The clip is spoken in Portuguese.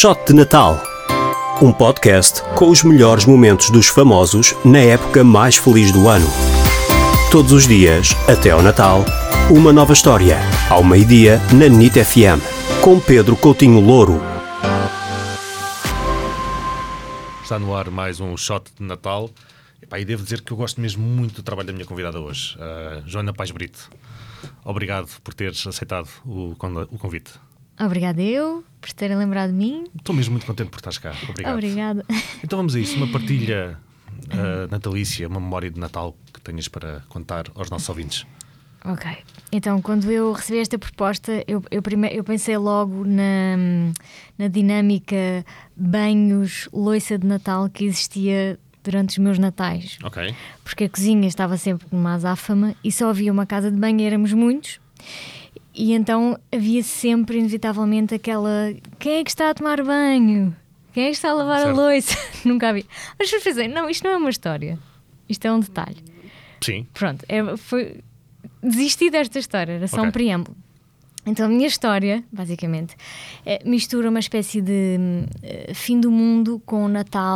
Shot de Natal. Um podcast com os melhores momentos dos famosos na época mais feliz do ano. Todos os dias, até ao Natal, uma nova história. Ao meio-dia, na NIT FM. Com Pedro Coutinho Louro. Está no ar mais um shot de Natal. Epá, e devo dizer que eu gosto mesmo muito do trabalho da minha convidada hoje, a Joana Paz Brito. Obrigado por teres aceitado o, o convite. Obrigada eu por terem lembrado de mim. Estou mesmo muito contente por estares cá. Obrigado. Obrigada. Então vamos a isso. Uma partilha ah, natalícia, uma memória de Natal que tenhas para contar aos nossos ouvintes. Ok. Então, quando eu recebi esta proposta, eu, eu, prime- eu pensei logo na, na dinâmica banhos, loiça de Natal que existia durante os meus natais. Ok. Porque a cozinha estava sempre numa azáfama e só havia uma casa de banho éramos muitos. E então havia sempre, inevitavelmente, aquela: quem é que está a tomar banho? Quem é que está a lavar Certo. a louça? Nunca havia. Mas pensei: não, isto não é uma história. Isto é um detalhe. Sim. Pronto, é, foi, desisti desta história, era só Ok. um preâmbulo. Então a minha história, basicamente, é, mistura uma espécie de eh, fim do mundo com o Natal